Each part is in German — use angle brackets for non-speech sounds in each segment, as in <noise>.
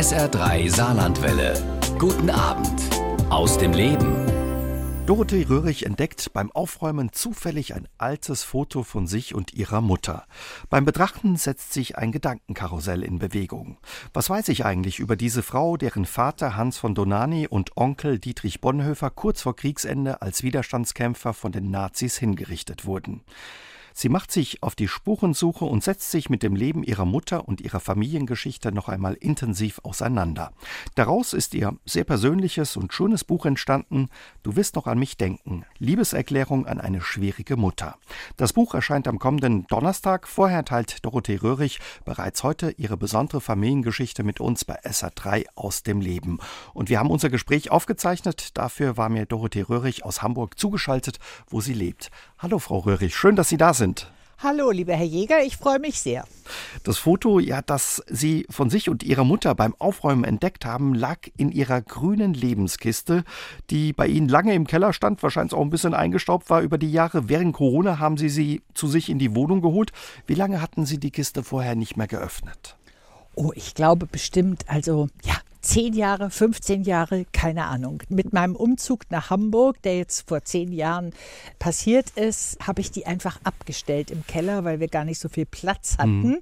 SR3 Saarlandwelle. Guten Abend aus dem Leben. Dorothee Röhrig entdeckt beim Aufräumen zufällig ein altes Foto von sich und ihrer Mutter. Beim Betrachten setzt sich ein Gedankenkarussell in Bewegung. Was weiß ich eigentlich über diese Frau, deren Vater Hans von Donani und Onkel Dietrich Bonhoeffer kurz vor Kriegsende als Widerstandskämpfer von den Nazis hingerichtet wurden? Sie macht sich auf die Spurensuche und setzt sich mit dem Leben ihrer Mutter und ihrer Familiengeschichte noch einmal intensiv auseinander. Daraus ist ihr sehr persönliches und schönes Buch entstanden, Du wirst noch an mich denken, Liebeserklärung an eine schwierige Mutter. Das Buch erscheint am kommenden Donnerstag. Vorher teilt Dorothee Röhrig bereits heute ihre besondere Familiengeschichte mit uns bei SA3 aus dem Leben. Und wir haben unser Gespräch aufgezeichnet. Dafür war mir Dorothee Röhrig aus Hamburg zugeschaltet, wo sie lebt. Hallo Frau Röhrig, schön, dass Sie da sind. Hallo, lieber Herr Jäger, ich freue mich sehr. Das Foto, ja, das Sie von sich und Ihrer Mutter beim Aufräumen entdeckt haben, lag in Ihrer grünen Lebenskiste, die bei Ihnen lange im Keller stand, wahrscheinlich auch ein bisschen eingestaubt war über die Jahre. Während Corona haben Sie sie zu sich in die Wohnung geholt. Wie lange hatten Sie die Kiste vorher nicht mehr geöffnet? Oh, ich glaube bestimmt, also ja, 10 Jahre, 15 Jahre, keine Ahnung. Mit meinem Umzug nach Hamburg, der jetzt vor zehn Jahren passiert ist, habe ich die einfach abgestellt im Keller, weil wir gar nicht so viel Platz hatten. Mhm.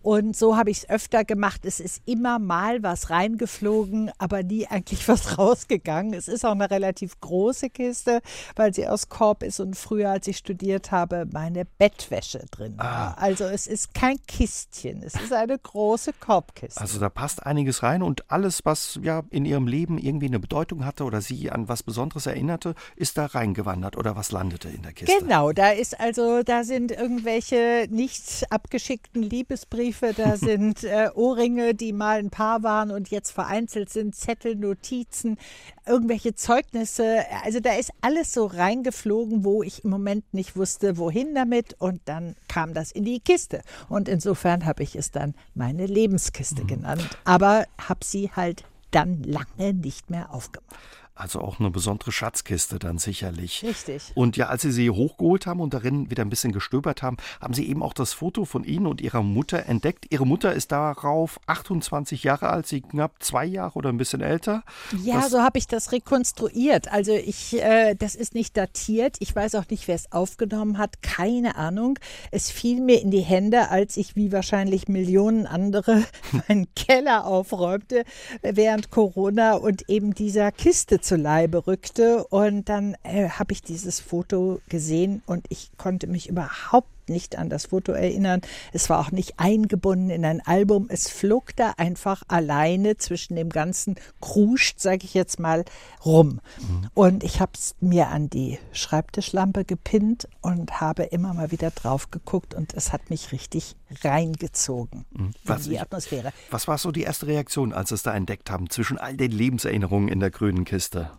Und so habe ich es öfter gemacht. Es ist immer mal was reingeflogen, aber nie eigentlich <laughs> was rausgegangen. Es ist auch eine relativ große Kiste, weil sie aus Korb ist und früher, als ich studiert habe, meine Bettwäsche drin war. Ah. Also es ist kein Kistchen, es ist eine große Korbkiste. Also da passt einiges rein und alles was ja in ihrem Leben irgendwie eine Bedeutung hatte oder sie an was Besonderes erinnerte, ist da reingewandert oder was landete in der Kiste? Genau, da ist also, da sind irgendwelche nicht abgeschickten Liebesbriefe, da <laughs> sind äh, Ohrringe, die mal ein Paar waren und jetzt vereinzelt sind, Zettel, Notizen, irgendwelche Zeugnisse. Also da ist alles so reingeflogen, wo ich im Moment nicht wusste, wohin damit. Und dann kam das in die Kiste. Und insofern habe ich es dann meine Lebenskiste mhm. genannt. Aber habe sie halt dann lange nicht mehr aufgemacht. Also auch eine besondere Schatzkiste dann sicherlich. Richtig. Und ja, als Sie sie hochgeholt haben und darin wieder ein bisschen gestöbert haben, haben Sie eben auch das Foto von Ihnen und Ihrer Mutter entdeckt. Ihre Mutter ist darauf 28 Jahre alt, Sie knapp zwei Jahre oder ein bisschen älter. Ja, das so habe ich das rekonstruiert. Also ich, äh, das ist nicht datiert. Ich weiß auch nicht, wer es aufgenommen hat. Keine Ahnung. Es fiel mir in die Hände, als ich wie wahrscheinlich Millionen andere <laughs> meinen Keller aufräumte während Corona und eben dieser Kiste zu Leibe rückte. Und dann äh, habe ich dieses Foto gesehen und ich konnte mich überhaupt nicht an das Foto erinnern. Es war auch nicht eingebunden in ein Album. Es flog da einfach alleine zwischen dem ganzen Kruscht, sage ich jetzt mal, rum. Mhm. Und ich habe es mir an die Schreibtischlampe gepinnt und habe immer mal wieder drauf geguckt und es hat mich richtig reingezogen mhm. was in die Atmosphäre. Ich, was war so die erste Reaktion, als Sie es da entdeckt haben, zwischen all den Lebenserinnerungen in der grünen Kiste?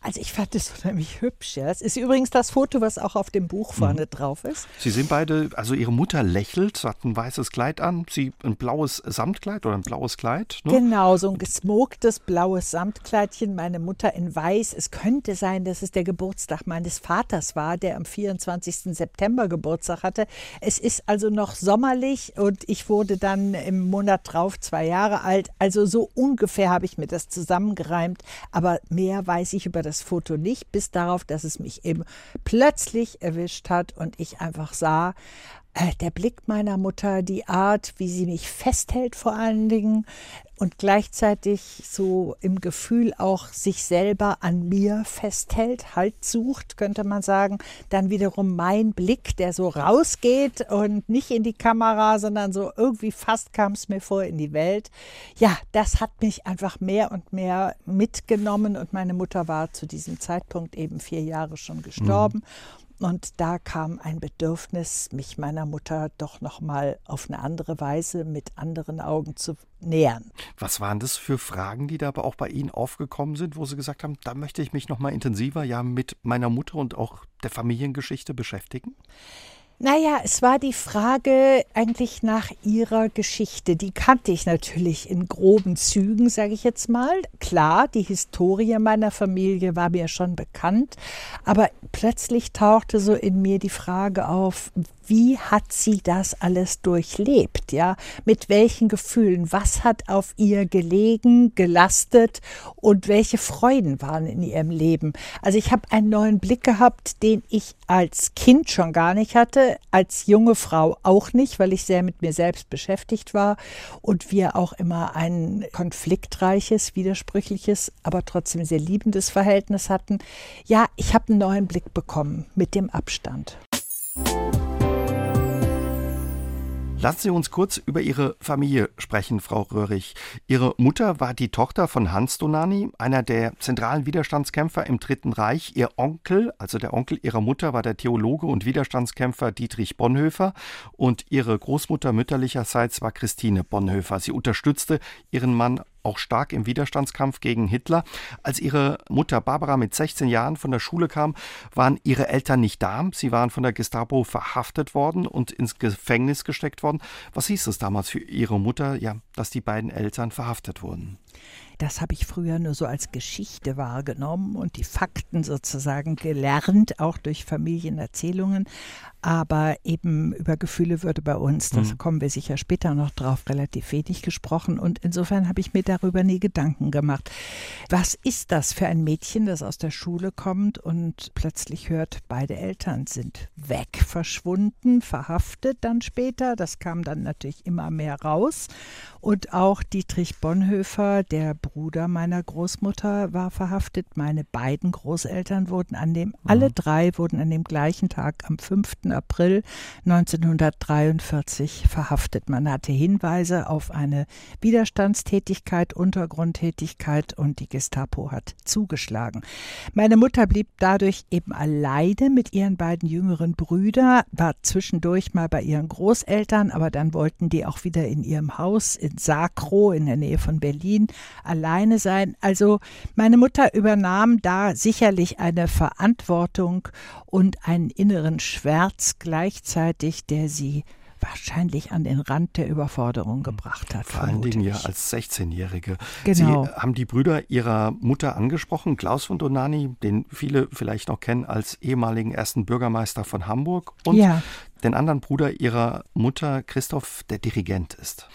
Also ich fand es <laughs> unheimlich hübsch. Ja. Es ist übrigens das Foto, was auch auf dem Buch vorne mhm. drauf ist. Sie sind beide, also Ihre Mutter lächelt, hat ein weißes Kleid an, sie ein blaues Samtkleid oder ein blaues Kleid. Ne? Genau, so ein gesmoktes blaues Samtkleidchen. Meine Mutter in weiß. Es könnte sein, dass es der Geburtstag meines Vaters war, der am 24. September Geburtstag hatte. Es ist also noch sommerlich und ich wurde dann im Monat drauf zwei Jahre alt. Also so ungefähr habe ich mir das zusammengereimt. Aber mehr weiß ich über das Foto nicht, bis darauf, dass es mich eben plötzlich erwischt hat und ich einfach sah, äh, der Blick meiner Mutter, die Art, wie sie mich festhält vor allen Dingen und gleichzeitig so im Gefühl auch sich selber an mir festhält, Halt sucht, könnte man sagen. Dann wiederum mein Blick, der so rausgeht und nicht in die Kamera, sondern so irgendwie fast kam es mir vor in die Welt. Ja, das hat mich einfach mehr und mehr mitgenommen und meine Mutter war zu diesem Zeitpunkt eben vier Jahre schon gestorben. Mhm. Und da kam ein Bedürfnis, mich meiner Mutter doch noch mal auf eine andere Weise mit anderen Augen zu nähern. Was waren das für Fragen, die da aber auch bei Ihnen aufgekommen sind, wo Sie gesagt haben, da möchte ich mich noch mal intensiver ja mit meiner Mutter und auch der Familiengeschichte beschäftigen? Naja, es war die Frage eigentlich nach ihrer Geschichte. Die kannte ich natürlich in groben Zügen, sage ich jetzt mal. Klar, die Historie meiner Familie war mir schon bekannt, aber plötzlich tauchte so in mir die Frage auf, wie hat sie das alles durchlebt, ja? Mit welchen Gefühlen? Was hat auf ihr gelegen, gelastet und welche Freuden waren in ihrem Leben? Also ich habe einen neuen Blick gehabt, den ich als Kind schon gar nicht hatte, als junge Frau auch nicht, weil ich sehr mit mir selbst beschäftigt war und wir auch immer ein konfliktreiches, widersprüchliches, aber trotzdem sehr liebendes Verhältnis hatten. Ja, ich habe einen neuen Blick bekommen mit dem Abstand. Lassen Sie uns kurz über Ihre Familie sprechen, Frau Röhrig. Ihre Mutter war die Tochter von Hans Donani, einer der zentralen Widerstandskämpfer im Dritten Reich. Ihr Onkel, also der Onkel ihrer Mutter, war der Theologe und Widerstandskämpfer Dietrich Bonhoeffer. Und ihre Großmutter mütterlicherseits war Christine Bonhoeffer. Sie unterstützte ihren Mann auch stark im Widerstandskampf gegen Hitler. Als ihre Mutter Barbara mit 16 Jahren von der Schule kam, waren ihre Eltern nicht da. Sie waren von der Gestapo verhaftet worden und ins Gefängnis gesteckt worden. Was hieß es damals für ihre Mutter, ja, dass die beiden Eltern verhaftet wurden? Das habe ich früher nur so als Geschichte wahrgenommen und die Fakten sozusagen gelernt, auch durch Familienerzählungen. Aber eben über Gefühle würde bei uns, das mhm. kommen wir sicher später noch drauf, relativ wenig gesprochen. Und insofern habe ich mir darüber nie Gedanken gemacht. Was ist das für ein Mädchen, das aus der Schule kommt und plötzlich hört, beide Eltern sind weg, verschwunden, verhaftet dann später. Das kam dann natürlich immer mehr raus. Und auch Dietrich Bonhoeffer, der Bruder meiner Großmutter, war verhaftet. Meine beiden Großeltern wurden an dem, mhm. alle drei wurden an dem gleichen Tag am 5. April 1943 verhaftet. Man hatte Hinweise auf eine Widerstandstätigkeit, Untergrundtätigkeit und die Gestapo hat zugeschlagen. Meine Mutter blieb dadurch eben alleine mit ihren beiden jüngeren Brüdern, war zwischendurch mal bei ihren Großeltern, aber dann wollten die auch wieder in ihrem Haus in Sakro in der Nähe von Berlin alleine sein. Also meine Mutter übernahm da sicherlich eine Verantwortung und einen inneren Schmerz gleichzeitig, der sie wahrscheinlich an den Rand der Überforderung gebracht hat. Vor allen Dingen ja als 16-Jährige. Genau. Sie haben die Brüder Ihrer Mutter angesprochen, Klaus von Donani, den viele vielleicht noch kennen als ehemaligen ersten Bürgermeister von Hamburg und ja den anderen Bruder ihrer Mutter, Christoph, der Dirigent ist.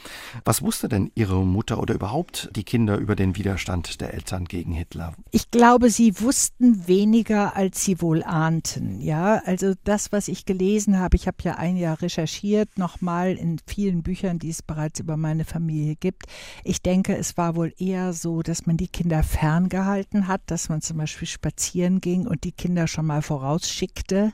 Was wusste denn ihre Mutter oder überhaupt die Kinder über den Widerstand der Eltern gegen Hitler? Ich glaube, sie wussten weniger, als sie wohl ahnten. Ja, also das, was ich gelesen habe, ich habe ja ein Jahr recherchiert, nochmal in vielen Büchern, die es bereits über meine Familie gibt. Ich denke, es war wohl eher so, dass man die Kinder ferngehalten hat, dass man zum Beispiel spazieren ging und die Kinder schon mal vorausschickte,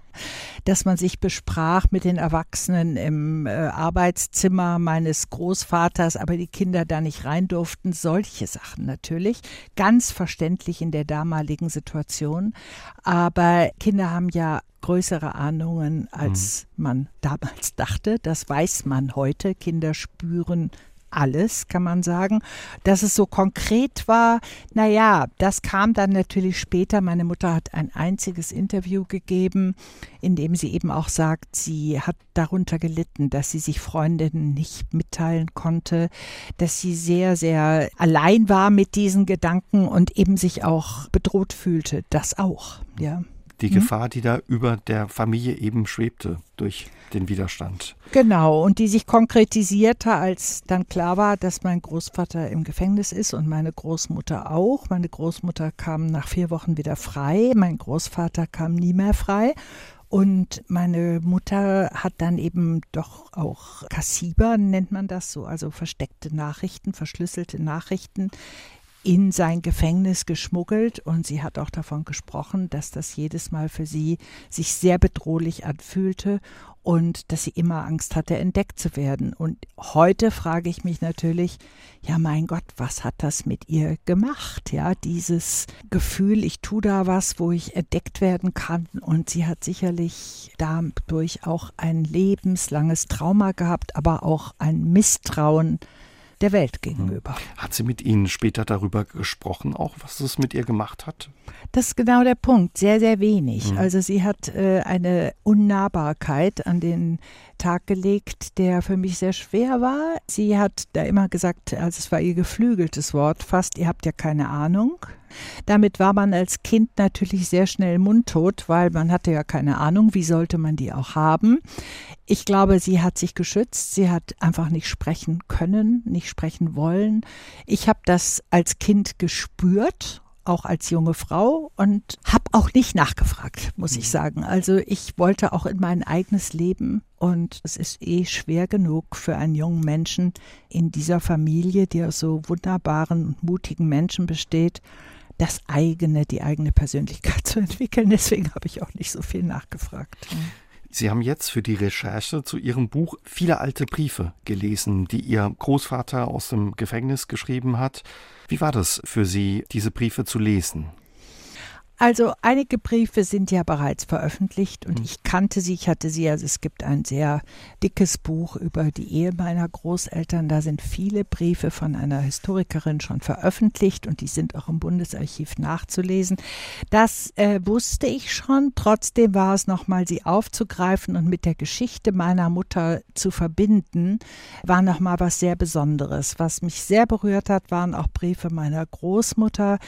dass man sich besprach mit den Erwachsenen im äh, Arbeitszimmer meines Großvaters, aber die Kinder da nicht rein durften. Solche Sachen natürlich. Ganz verständlich in der damaligen Situation. Aber Kinder haben ja größere Ahnungen, als mhm. man damals <laughs> dachte. Das weiß man heute. Kinder spüren alles, kann man sagen. Dass es so konkret war, naja, das kam dann natürlich später. Meine Mutter hat ein einziges Interview gegeben, in dem sie eben auch sagt, sie hat darunter gelitten, dass sie sich Freundinnen nicht mitteilen konnte, dass sie sehr, sehr allein war mit diesen Gedanken und eben sich auch bedroht fühlte. Das auch, ja die mhm. Gefahr, die da über der Familie eben schwebte durch den Widerstand. Genau, und die sich konkretisierte, als dann klar war, dass mein Großvater im Gefängnis ist und meine Großmutter auch. Meine Großmutter kam nach vier Wochen wieder frei, mein Großvater kam nie mehr frei. Und meine Mutter hat dann eben doch auch Kassiber, nennt man das so, also versteckte Nachrichten, verschlüsselte Nachrichten in sein Gefängnis geschmuggelt und sie hat auch davon gesprochen, dass das jedes Mal für sie sich sehr bedrohlich anfühlte und dass sie immer Angst hatte, entdeckt zu werden. Und heute frage ich mich natürlich, ja mein Gott, was hat das mit ihr gemacht? Ja, dieses Gefühl, ich tue da was, wo ich entdeckt werden kann. Und sie hat sicherlich dadurch auch ein lebenslanges Trauma gehabt, aber auch ein Misstrauen der Welt gegenüber. Hat sie mit Ihnen später darüber gesprochen, auch was es mit ihr gemacht hat? Das ist genau der Punkt, sehr, sehr wenig. Mhm. Also sie hat äh, eine Unnahbarkeit an den Tag gelegt, der für mich sehr schwer war. Sie hat da immer gesagt, also es war ihr geflügeltes Wort fast, ihr habt ja keine Ahnung. Damit war man als Kind natürlich sehr schnell mundtot, weil man hatte ja keine Ahnung, wie sollte man die auch haben. Ich glaube, sie hat sich geschützt. Sie hat einfach nicht sprechen können, nicht sprechen wollen. Ich habe das als Kind gespürt auch als junge Frau und habe auch nicht nachgefragt, muss ich mhm. sagen. Also ich wollte auch in mein eigenes Leben und es ist eh schwer genug für einen jungen Menschen in dieser Familie, die aus so wunderbaren und mutigen Menschen besteht, das eigene, die eigene Persönlichkeit <laughs> zu entwickeln. Deswegen habe ich auch nicht so viel nachgefragt. Sie haben jetzt für die Recherche zu Ihrem Buch viele alte Briefe gelesen, die Ihr Großvater aus dem Gefängnis geschrieben hat. Wie war das für Sie, diese Briefe zu lesen? Also einige Briefe sind ja bereits veröffentlicht und hm. ich kannte sie, ich hatte sie, also es gibt ein sehr dickes Buch über die Ehe meiner Großeltern, da sind viele Briefe von einer Historikerin schon veröffentlicht und die sind auch im Bundesarchiv nachzulesen. Das äh, wusste ich schon, trotzdem war es nochmal, sie aufzugreifen und mit der Geschichte meiner Mutter zu verbinden, war nochmal was sehr Besonderes. Was mich sehr berührt hat, waren auch Briefe meiner Großmutter,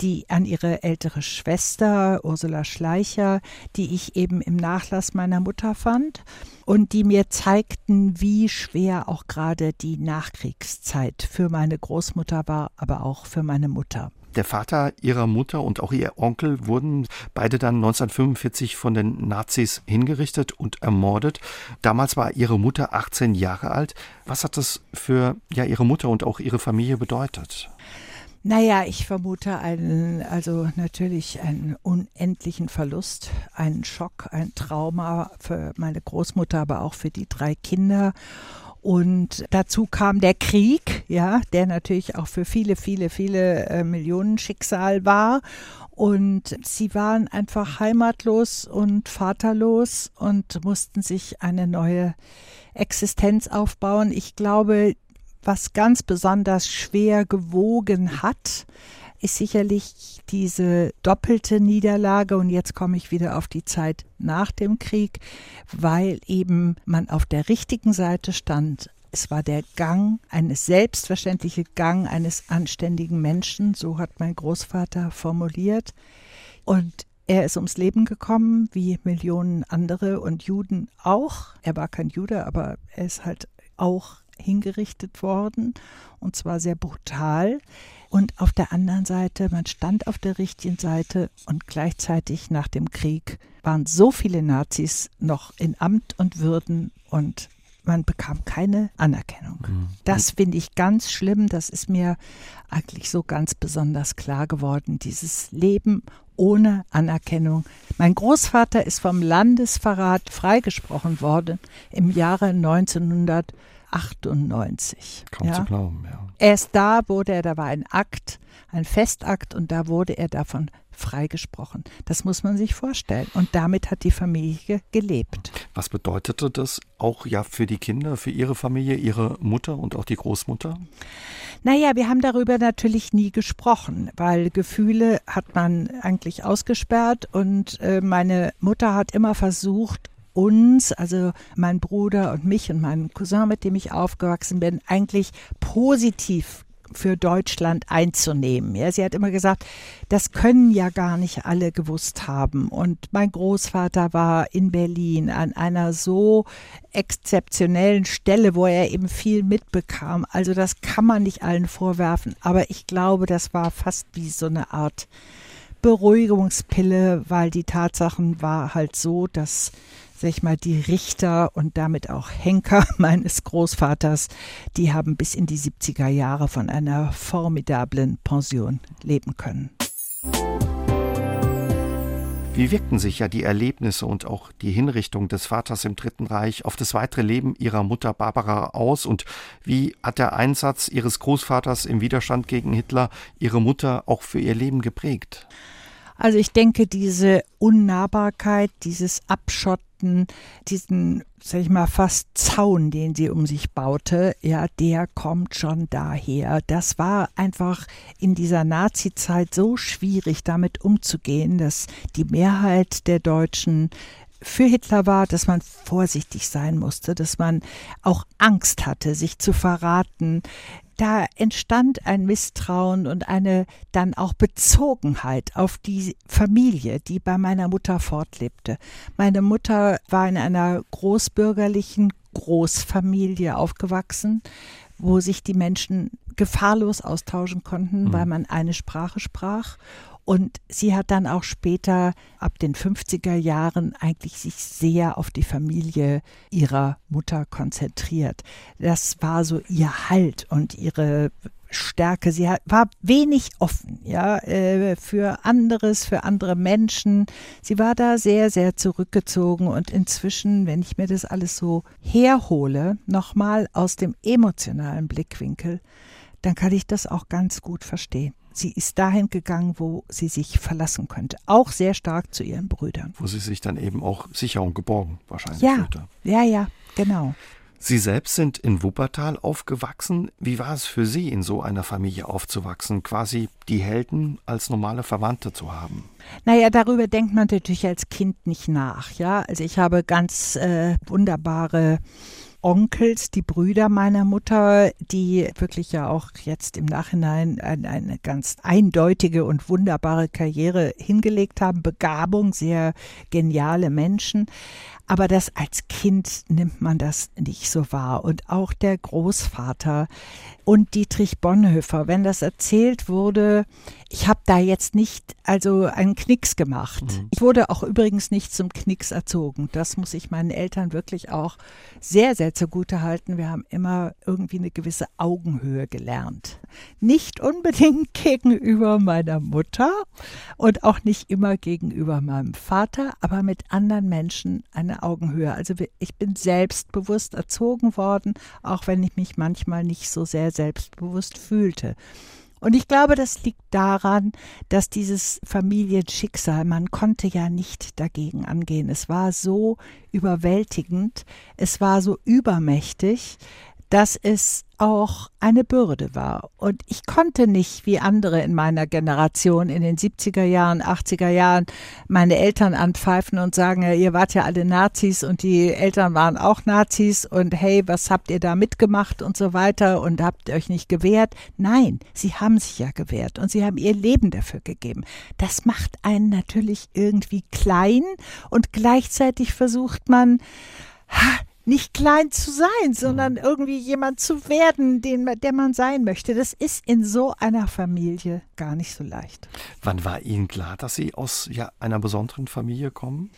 die an ihre ältere Schwester Schwester Ursula Schleicher, die ich eben im Nachlass meiner Mutter fand und die mir zeigten, wie schwer auch gerade die Nachkriegszeit für meine Großmutter war, aber auch für meine Mutter. Der Vater ihrer Mutter und auch ihr Onkel wurden beide dann 1945 von den Nazis hingerichtet und ermordet. Damals war ihre Mutter 18 Jahre alt. Was hat das für ja ihre Mutter und auch ihre Familie bedeutet? Naja, ich vermute einen, also natürlich einen unendlichen Verlust, einen Schock, ein Trauma für meine Großmutter, aber auch für die drei Kinder. Und dazu kam der Krieg, ja, der natürlich auch für viele, viele, viele äh, Millionen Schicksal war. Und sie waren einfach heimatlos und vaterlos und mussten sich eine neue Existenz aufbauen. Ich glaube, was ganz besonders schwer gewogen hat, ist sicherlich diese doppelte Niederlage. Und jetzt komme ich wieder auf die Zeit nach dem Krieg, weil eben man auf der richtigen Seite stand. Es war der Gang, eine selbstverständliche Gang eines anständigen Menschen, so hat mein Großvater formuliert. Und er ist ums Leben gekommen, wie Millionen andere und Juden auch. Er war kein Jude, aber er ist halt auch hingerichtet worden und zwar sehr brutal. Und auf der anderen Seite, man stand auf der richtigen Seite und gleichzeitig nach dem Krieg waren so viele Nazis noch in Amt und Würden und man bekam keine Anerkennung. Mhm. Das finde ich ganz schlimm. Das ist mir eigentlich so ganz besonders klar geworden. Dieses Leben ohne Anerkennung. Mein Großvater ist vom Landesverrat freigesprochen worden im Jahre 1900. 98. Kaum ja. zu glauben, ja. Erst da wurde er, da war ein Akt, ein Festakt und da wurde er davon freigesprochen. Das muss man sich vorstellen. Und damit hat die Familie gelebt. Was bedeutete das auch ja für die Kinder, für ihre Familie, ihre Mutter und auch die Großmutter? Naja, wir haben darüber natürlich nie gesprochen, weil Gefühle hat man eigentlich ausgesperrt und äh, meine Mutter hat immer versucht, uns, also mein Bruder und mich und meinen Cousin, mit dem ich aufgewachsen bin, eigentlich positiv für Deutschland einzunehmen. Ja, sie hat immer gesagt, das können ja gar nicht alle gewusst haben. Und mein Großvater war in Berlin an einer so exzeptionellen Stelle, wo er eben viel mitbekam. Also das kann man nicht allen vorwerfen. Aber ich glaube, das war fast wie so eine Art Beruhigungspille, weil die Tatsachen war halt so, dass sag ich mal, die Richter und damit auch Henker <laughs> meines Großvaters, die haben bis in die 70er Jahre von einer formidablen Pension leben können. Wie wirkten sich ja die Erlebnisse und auch die Hinrichtung des Vaters im Dritten Reich auf das weitere Leben ihrer Mutter Barbara aus und wie hat der Einsatz ihres Großvaters im Widerstand gegen Hitler ihre Mutter auch für ihr Leben geprägt? Also ich denke, diese Unnahbarkeit, dieses Abschotten, diesen, sag ich mal, fast Zaun, den sie um sich baute, ja, der kommt schon daher. Das war einfach in dieser Nazi-Zeit so schwierig, damit umzugehen, dass die Mehrheit der Deutschen für Hitler war, dass man vorsichtig sein musste, dass man auch Angst hatte, sich zu verraten. Da entstand ein Misstrauen und eine dann auch Bezogenheit auf die Familie, die bei meiner Mutter fortlebte. Meine Mutter war in einer großbürgerlichen Großfamilie aufgewachsen, wo sich die Menschen gefahrlos austauschen konnten, mhm. weil man eine Sprache sprach. Und sie hat dann auch später, ab den 50er Jahren, eigentlich sich sehr auf die Familie ihrer Mutter konzentriert. Das war so ihr Halt und ihre Stärke. Sie war wenig offen, ja, äh, für anderes, für andere Menschen. Sie war da sehr, sehr zurückgezogen und inzwischen, wenn ich mir das alles so herhole, nochmal aus dem emotionalen Blickwinkel, dann kann ich das auch ganz gut verstehen. Sie ist dahin gegangen, wo sie sich verlassen könnte. Auch sehr stark zu ihren Brüdern. Wo sie sich dann eben auch sicher und geborgen wahrscheinlich ja, fühlte. Ja, ja, genau. Sie selbst sind in Wuppertal aufgewachsen. Wie war es für Sie, in so einer Familie aufzuwachsen, quasi die Helden als normale Verwandte zu haben? Naja, darüber denkt man natürlich als Kind nicht nach. Ja, also ich habe ganz äh, wunderbare Onkels, die Brüder meiner Mutter, die wirklich ja auch jetzt im Nachhinein eine, eine ganz eindeutige und wunderbare Karriere hingelegt haben, Begabung, sehr geniale Menschen. Aber das als Kind nimmt man das nicht so wahr. Und auch der Großvater und Dietrich Bonhoeffer, wenn das erzählt wurde, ich habe da jetzt nicht also einen Knicks gemacht. Mhm. Ich wurde auch übrigens nicht zum Knicks erzogen. Das muss ich meinen Eltern wirklich auch sehr, sehr zugute halten. Wir haben immer irgendwie eine gewisse Augenhöhe gelernt. Nicht unbedingt <laughs> gegenüber meiner Mutter und auch nicht immer gegenüber meinem Vater, aber mit anderen Menschen eine Augenhöhe. Also ich bin selbstbewusst erzogen worden, auch wenn ich mich manchmal nicht so sehr selbstbewusst fühlte. Und ich glaube, das liegt daran, dass dieses Familienschicksal, man konnte ja nicht dagegen angehen. Es war so überwältigend, es war so übermächtig, dass es auch eine Bürde war. Und ich konnte nicht wie andere in meiner Generation in den 70er Jahren, 80er Jahren meine Eltern anpfeifen und sagen, ihr wart ja alle Nazis und die Eltern waren auch Nazis und hey, was habt ihr da mitgemacht und so weiter und habt euch nicht gewehrt. Nein, sie haben sich ja gewehrt und sie haben ihr Leben dafür gegeben. Das macht einen natürlich irgendwie klein und gleichzeitig versucht man, ha, nicht klein zu sein, sondern irgendwie jemand zu werden, den, der man sein möchte. Das ist in so einer Familie gar nicht so leicht. Wann war Ihnen klar, dass Sie aus ja, einer besonderen Familie kommen?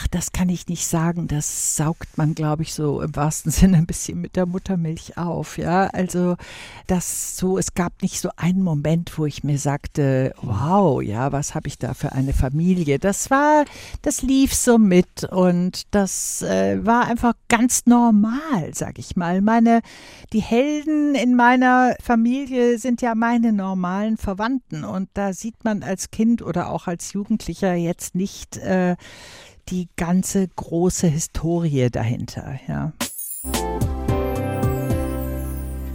Ach, das kann ich nicht sagen. Das saugt man, glaube ich, so im wahrsten <laughs> Sinne ein bisschen mit der Muttermilch auf. Ja, also das so, es gab nicht so einen Moment, wo ich mir sagte, wow, ja, was habe ich da für eine Familie? Das war, das lief so mit und das äh, war einfach ganz normal, sag ich mal. Meine, die Helden in meiner Familie sind ja meine normalen Verwandten und da sieht man als Kind oder auch als Jugendlicher jetzt nicht äh, die ganze große Historie dahinter, ja.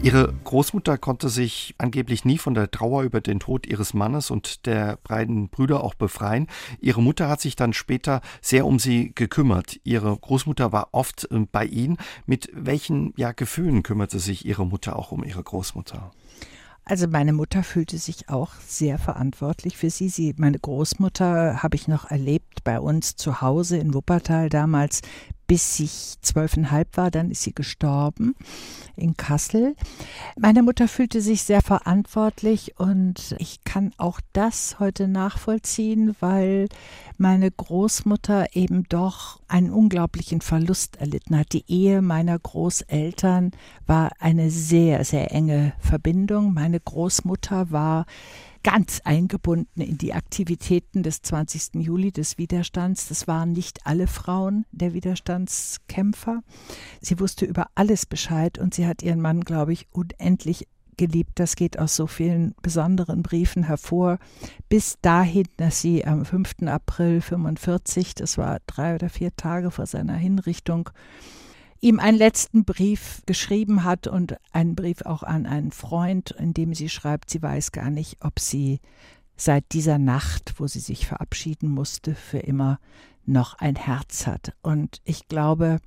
Ihre Großmutter konnte sich angeblich nie von der Trauer über den Tod ihres Mannes und der beiden Brüder auch befreien. Ihre Mutter hat sich dann später sehr um sie gekümmert. Ihre Großmutter war oft äh, bei ihnen. Mit welchen ja, Gefühlen kümmerte sich Ihre Mutter auch um ihre Großmutter? Also meine Mutter fühlte sich auch sehr verantwortlich für sie. sie meine Großmutter habe ich noch erlebt bei uns zu Hause in Wuppertal damals bis ich zwölfeinhalb war. Dann ist sie gestorben in Kassel. Meine Mutter fühlte sich sehr verantwortlich und ich kann auch das heute nachvollziehen, weil meine Großmutter eben doch einen unglaublichen Verlust erlitten hat. Die Ehe meiner Großeltern war eine sehr, sehr enge Verbindung. Meine Großmutter war ganz eingebunden in die Aktivitäten des 20. Juli des Widerstands. Das waren nicht alle Frauen der Widerstandskämpfer. Sie wusste über alles Bescheid und sie hat ihren Mann, glaube ich, unendlich geliebt. Das geht aus so vielen besonderen Briefen hervor. Bis dahin, dass sie am 5. April 45, das war drei oder vier Tage vor seiner Hinrichtung, ihm einen letzten Brief geschrieben hat und einen Brief auch an einen Freund, in dem sie schreibt, sie weiß gar nicht, ob sie seit dieser Nacht, wo sie sich verabschieden musste, für immer noch ein Herz hat. Und ich glaube,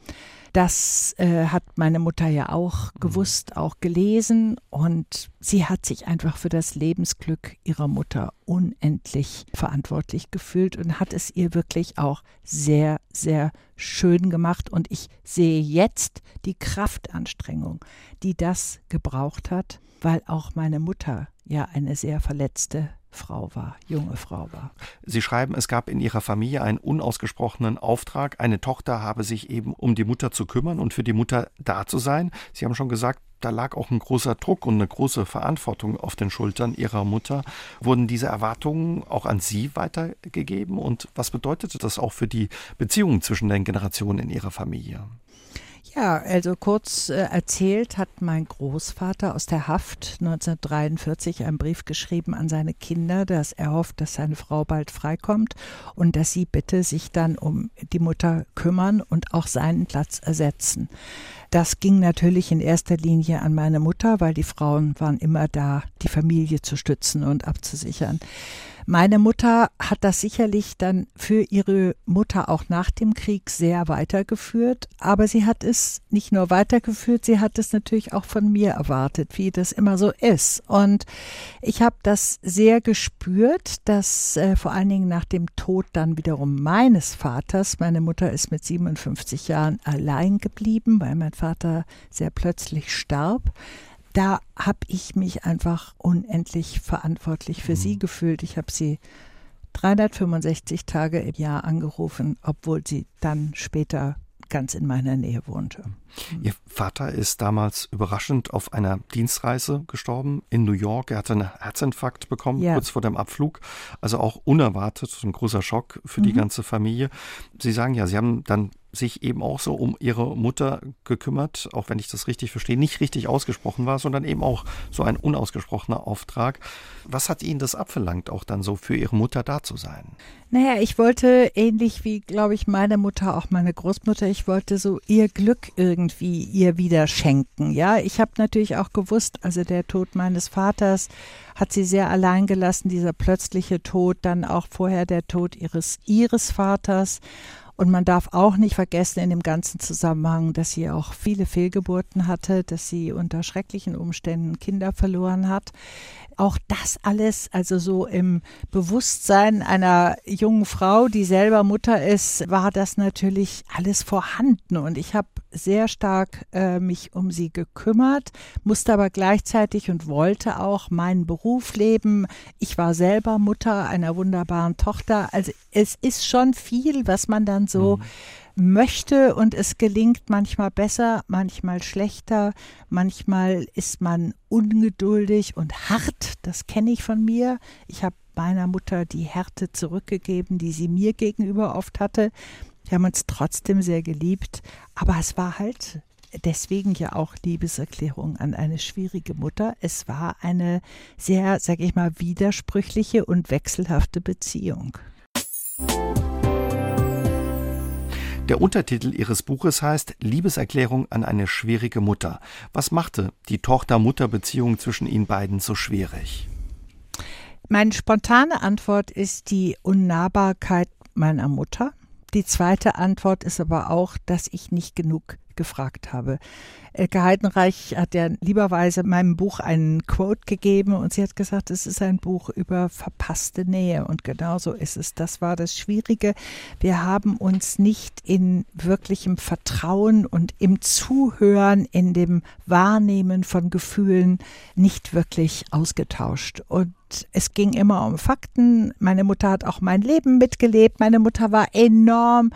das äh, hat meine Mutter ja auch mhm. gewusst, auch gelesen. Und sie hat sich einfach für das Lebensglück ihrer Mutter unendlich verantwortlich gefühlt und hat es ihr wirklich auch sehr, sehr schön gemacht. Und ich sehe jetzt die Kraftanstrengung, die das gebraucht hat, weil auch meine Mutter ja eine sehr verletzte Frau war, junge Frau war. Sie schreiben, es gab in ihrer Familie einen unausgesprochenen Auftrag, eine Tochter habe sich eben um die Mutter zu kümmern und für die Mutter da zu sein. Sie haben schon gesagt, da lag auch ein großer Druck und eine große Verantwortung auf den Schultern ihrer Mutter. Wurden diese Erwartungen auch an Sie weitergegeben und was bedeutete das auch für die Beziehungen zwischen den Generationen in Ihrer Familie? Ja, also kurz äh, erzählt hat mein Großvater aus der Haft 1943 einen Brief geschrieben an seine Kinder, dass er hofft, dass seine Frau bald freikommt und dass sie bitte sich dann um die Mutter kümmern und auch seinen Platz ersetzen. Das ging natürlich in erster Linie an meine Mutter, weil die Frauen waren immer da, die Familie zu stützen und abzusichern. Meine Mutter hat das sicherlich dann für ihre Mutter auch nach dem Krieg sehr weitergeführt, aber sie hat es nicht nur weitergeführt, sie hat es natürlich auch von mir erwartet, wie das immer so ist. Und ich habe das sehr gespürt, dass äh, vor allen Dingen nach dem Tod dann wiederum meines Vaters, meine Mutter ist mit 57 Jahren allein geblieben, weil mein Vater sehr plötzlich starb, da habe ich mich einfach unendlich verantwortlich für mhm. sie gefühlt. Ich habe sie 365 Tage im Jahr angerufen, obwohl sie dann später ganz in meiner Nähe wohnte. Ihr Vater ist damals überraschend auf einer Dienstreise gestorben in New York. Er hatte einen Herzinfarkt bekommen, ja. kurz vor dem Abflug. Also auch unerwartet, ein großer Schock für mhm. die ganze Familie. Sie sagen ja, Sie haben dann sich eben auch so um ihre Mutter gekümmert, auch wenn ich das richtig verstehe, nicht richtig ausgesprochen war, sondern eben auch so ein unausgesprochener Auftrag. Was hat Ihnen das abverlangt, auch dann so für Ihre Mutter da zu sein? Naja, ich wollte ähnlich wie, glaube ich, meine Mutter, auch meine Großmutter, ich wollte so ihr Glück irgendwie ihr wieder schenken. Ja, ich habe natürlich auch gewusst, also der Tod meines Vaters hat sie sehr allein gelassen, dieser plötzliche Tod, dann auch vorher der Tod ihres, ihres Vaters. Und man darf auch nicht vergessen in dem ganzen Zusammenhang, dass sie auch viele Fehlgeburten hatte, dass sie unter schrecklichen Umständen Kinder verloren hat auch das alles, also so im Bewusstsein einer jungen Frau, die selber Mutter ist, war das natürlich alles vorhanden. Und ich habe sehr stark äh, mich um sie gekümmert, musste aber gleichzeitig und wollte auch meinen Beruf leben. Ich war selber Mutter einer wunderbaren Tochter. Also es ist schon viel, was man dann so mhm möchte und es gelingt manchmal besser, manchmal schlechter, manchmal ist man ungeduldig und hart, das kenne ich von mir. Ich habe meiner Mutter die Härte zurückgegeben, die sie mir gegenüber oft hatte. Wir haben uns trotzdem sehr geliebt, aber es war halt deswegen ja auch Liebeserklärung an eine schwierige Mutter. Es war eine sehr, sage ich mal, widersprüchliche und wechselhafte Beziehung. Der Untertitel ihres Buches heißt Liebeserklärung an eine schwierige Mutter. Was machte die Tochter-Mutter-Beziehung zwischen ihnen beiden so schwierig? Meine spontane Antwort ist die Unnahbarkeit meiner Mutter. Die zweite Antwort ist aber auch, dass ich nicht genug gefragt habe. Elke Heidenreich hat ja lieberweise meinem Buch einen Quote gegeben und sie hat gesagt, es ist ein Buch über verpasste Nähe und genau so ist es. Das war das Schwierige. Wir haben uns nicht in wirklichem Vertrauen und im Zuhören, in dem Wahrnehmen von Gefühlen nicht wirklich ausgetauscht und es ging immer um Fakten. Meine Mutter hat auch mein Leben mitgelebt. Meine Mutter war enorm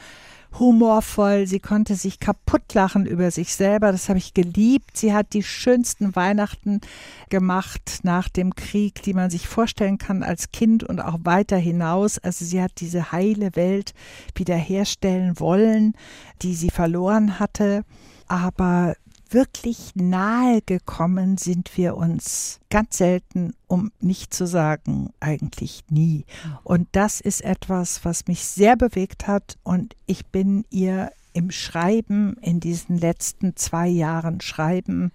humorvoll, sie konnte sich kaputt lachen über sich selber, das habe ich geliebt. Sie hat die schönsten Weihnachten gemacht nach dem Krieg, die man sich vorstellen kann als Kind und auch weiter hinaus. Also sie hat diese heile Welt wiederherstellen wollen, die sie verloren hatte. Aber wirklich nahe gekommen sind wir uns ganz selten, um nicht zu sagen, eigentlich nie. Und das ist etwas, was mich sehr bewegt hat und ich bin ihr im Schreiben, in diesen letzten zwei Jahren Schreiben,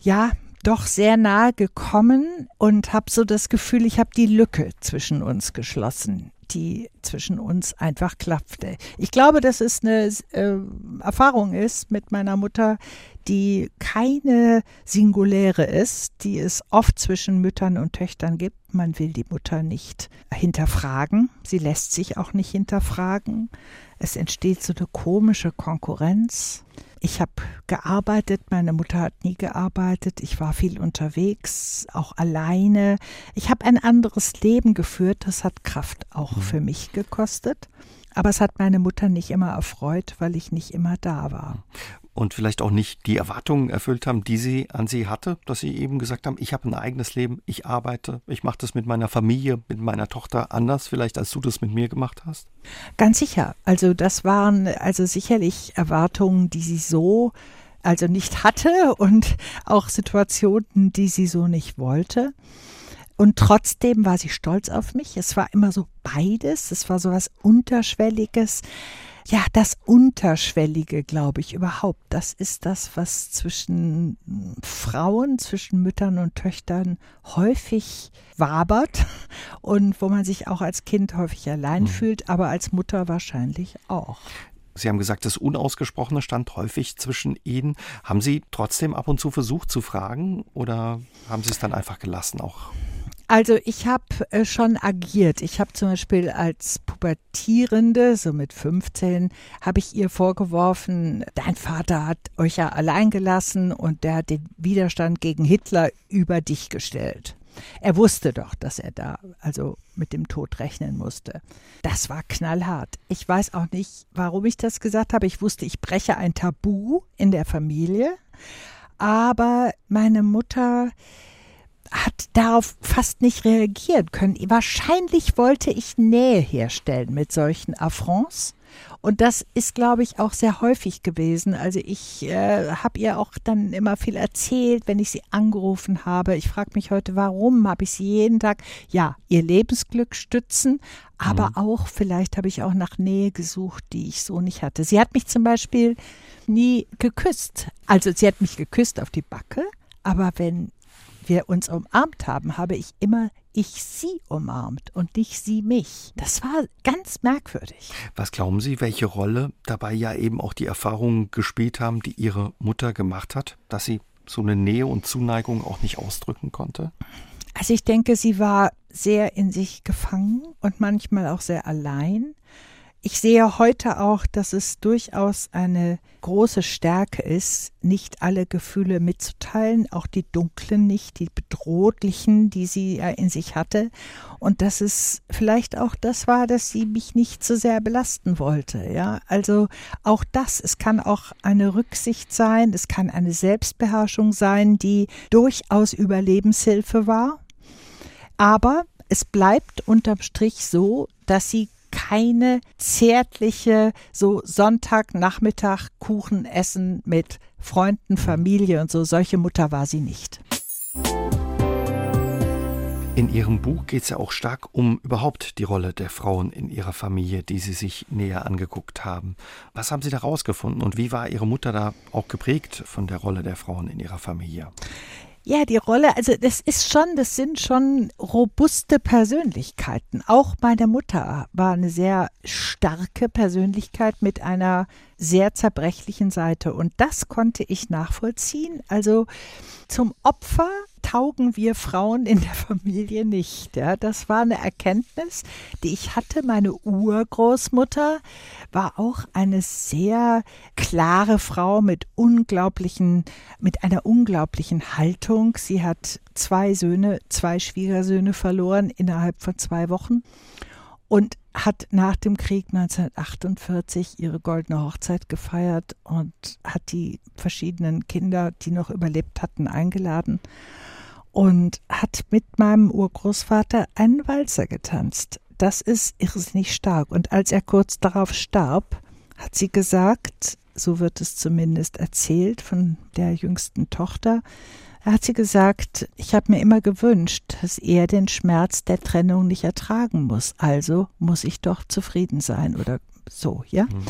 ja, doch sehr nahe gekommen und habe so das Gefühl, ich habe die Lücke zwischen uns geschlossen die zwischen uns einfach klaffte. Ich glaube, dass es eine äh, Erfahrung ist mit meiner Mutter, die keine singuläre ist, die es oft zwischen Müttern und Töchtern gibt. Man will die Mutter nicht hinterfragen. Sie lässt sich auch nicht hinterfragen. Es entsteht so eine komische Konkurrenz. Ich habe gearbeitet, meine Mutter hat nie gearbeitet, ich war viel unterwegs, auch alleine. Ich habe ein anderes Leben geführt, das hat Kraft auch mhm. für mich gekostet. Aber es hat meine Mutter nicht immer erfreut, weil ich nicht immer da war und vielleicht auch nicht die Erwartungen erfüllt haben, die sie an sie hatte, dass sie eben gesagt haben, ich habe ein eigenes Leben, ich arbeite, ich mache das mit meiner Familie, mit meiner Tochter anders vielleicht, als du das mit mir gemacht hast? Ganz sicher. Also das waren also sicherlich Erwartungen, die sie so also nicht hatte <laughs> und auch Situationen, die sie so nicht wollte. Und trotzdem war sie stolz auf mich. Es war immer so beides. Es war so was Unterschwelliges ja, das Unterschwellige, glaube ich, überhaupt, das ist das, was zwischen Frauen, zwischen Müttern und Töchtern häufig wabert <laughs> und wo man sich auch als Kind häufig allein mhm. fühlt, aber als Mutter wahrscheinlich auch. Sie haben gesagt, das Unausgesprochene stand häufig zwischen Ihnen. Haben Sie trotzdem ab und zu versucht zu fragen oder haben Sie es dann einfach gelassen auch? Also ich habe äh, schon agiert. Ich habe zum Beispiel als Pubertierende, so mit 15, habe ich ihr vorgeworfen, dein Vater hat euch ja allein gelassen und der hat den Widerstand gegen Hitler über dich gestellt. Er wusste doch, dass er da also mit dem Tod rechnen musste. Das war knallhart. Ich weiß auch nicht, warum ich das gesagt habe. Ich wusste, ich breche ein Tabu in der Familie. Aber meine Mutter hat darauf fast nicht reagieren können. Wahrscheinlich wollte ich Nähe herstellen mit solchen Affronts. Und das ist, glaube ich, auch sehr häufig gewesen. Also ich äh, habe ihr auch dann immer viel erzählt, wenn ich sie angerufen habe. Ich frage mich heute, warum habe ich sie jeden Tag, ja, ihr Lebensglück stützen, aber mhm. auch vielleicht habe ich auch nach Nähe gesucht, die ich so nicht hatte. Sie hat mich zum Beispiel nie geküsst. Also sie hat mich geküsst auf die Backe, aber wenn wir uns umarmt haben, habe ich immer ich sie umarmt und nicht sie mich. Das war ganz merkwürdig. Was glauben Sie, welche Rolle dabei ja eben auch die Erfahrungen gespielt haben, die Ihre Mutter gemacht hat, dass sie so eine Nähe und Zuneigung auch nicht ausdrücken konnte? Also ich denke, sie war sehr in sich gefangen und manchmal auch sehr allein. Ich sehe heute auch, dass es durchaus eine große Stärke ist, nicht alle Gefühle mitzuteilen, auch die dunklen nicht, die bedrohlichen, die sie ja in sich hatte. Und dass es vielleicht auch das war, dass sie mich nicht so sehr belasten wollte. Ja, also auch das, es kann auch eine Rücksicht sein, es kann eine Selbstbeherrschung sein, die durchaus Überlebenshilfe war. Aber es bleibt unterm Strich so, dass sie keine zärtliche, so Sonntagnachmittag Kuchen essen mit Freunden, Familie und so. Solche Mutter war sie nicht. In Ihrem Buch geht es ja auch stark um überhaupt die Rolle der Frauen in Ihrer Familie, die Sie sich näher angeguckt haben. Was haben Sie da rausgefunden und wie war Ihre Mutter da auch geprägt von der Rolle der Frauen in Ihrer Familie? Ja, die Rolle, also das ist schon, das sind schon robuste Persönlichkeiten. Auch meine Mutter war eine sehr starke Persönlichkeit mit einer sehr zerbrechlichen Seite. Und das konnte ich nachvollziehen. Also zum Opfer taugen wir Frauen in der Familie nicht. Ja, das war eine Erkenntnis, die ich hatte. Meine Urgroßmutter war auch eine sehr klare Frau mit unglaublichen, mit einer unglaublichen Haltung. Sie hat zwei Söhne, zwei Schwiegersöhne verloren innerhalb von zwei Wochen und hat nach dem Krieg 1948 ihre goldene Hochzeit gefeiert und hat die verschiedenen Kinder, die noch überlebt hatten, eingeladen und hat mit meinem Urgroßvater einen Walzer getanzt. Das ist irrsinnig stark. Und als er kurz darauf starb, hat sie gesagt, so wird es zumindest erzählt von der jüngsten Tochter, hat sie gesagt, ich habe mir immer gewünscht, dass er den Schmerz der Trennung nicht ertragen muss. Also muss ich doch zufrieden sein oder so, ja. Mhm.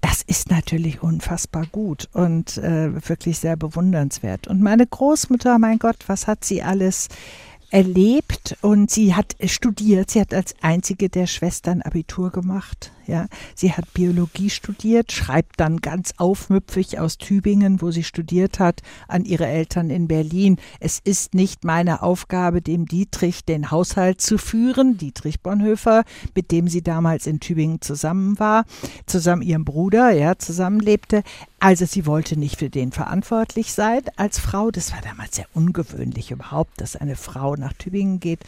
Das ist natürlich unfassbar gut und äh, wirklich sehr bewundernswert. Und meine Großmutter, mein Gott, was hat sie alles erlebt und sie hat studiert. Sie hat als einzige der Schwestern Abitur gemacht. Ja, sie hat Biologie studiert, schreibt dann ganz aufmüpfig aus Tübingen, wo sie studiert hat, an ihre Eltern in Berlin. Es ist nicht meine Aufgabe, dem Dietrich den Haushalt zu führen, Dietrich Bonhoeffer, mit dem sie damals in Tübingen zusammen war, zusammen ihrem Bruder, ja, zusammenlebte. Also sie wollte nicht für den verantwortlich sein als Frau. Das war damals sehr ungewöhnlich überhaupt, dass eine Frau nach Tübingen geht,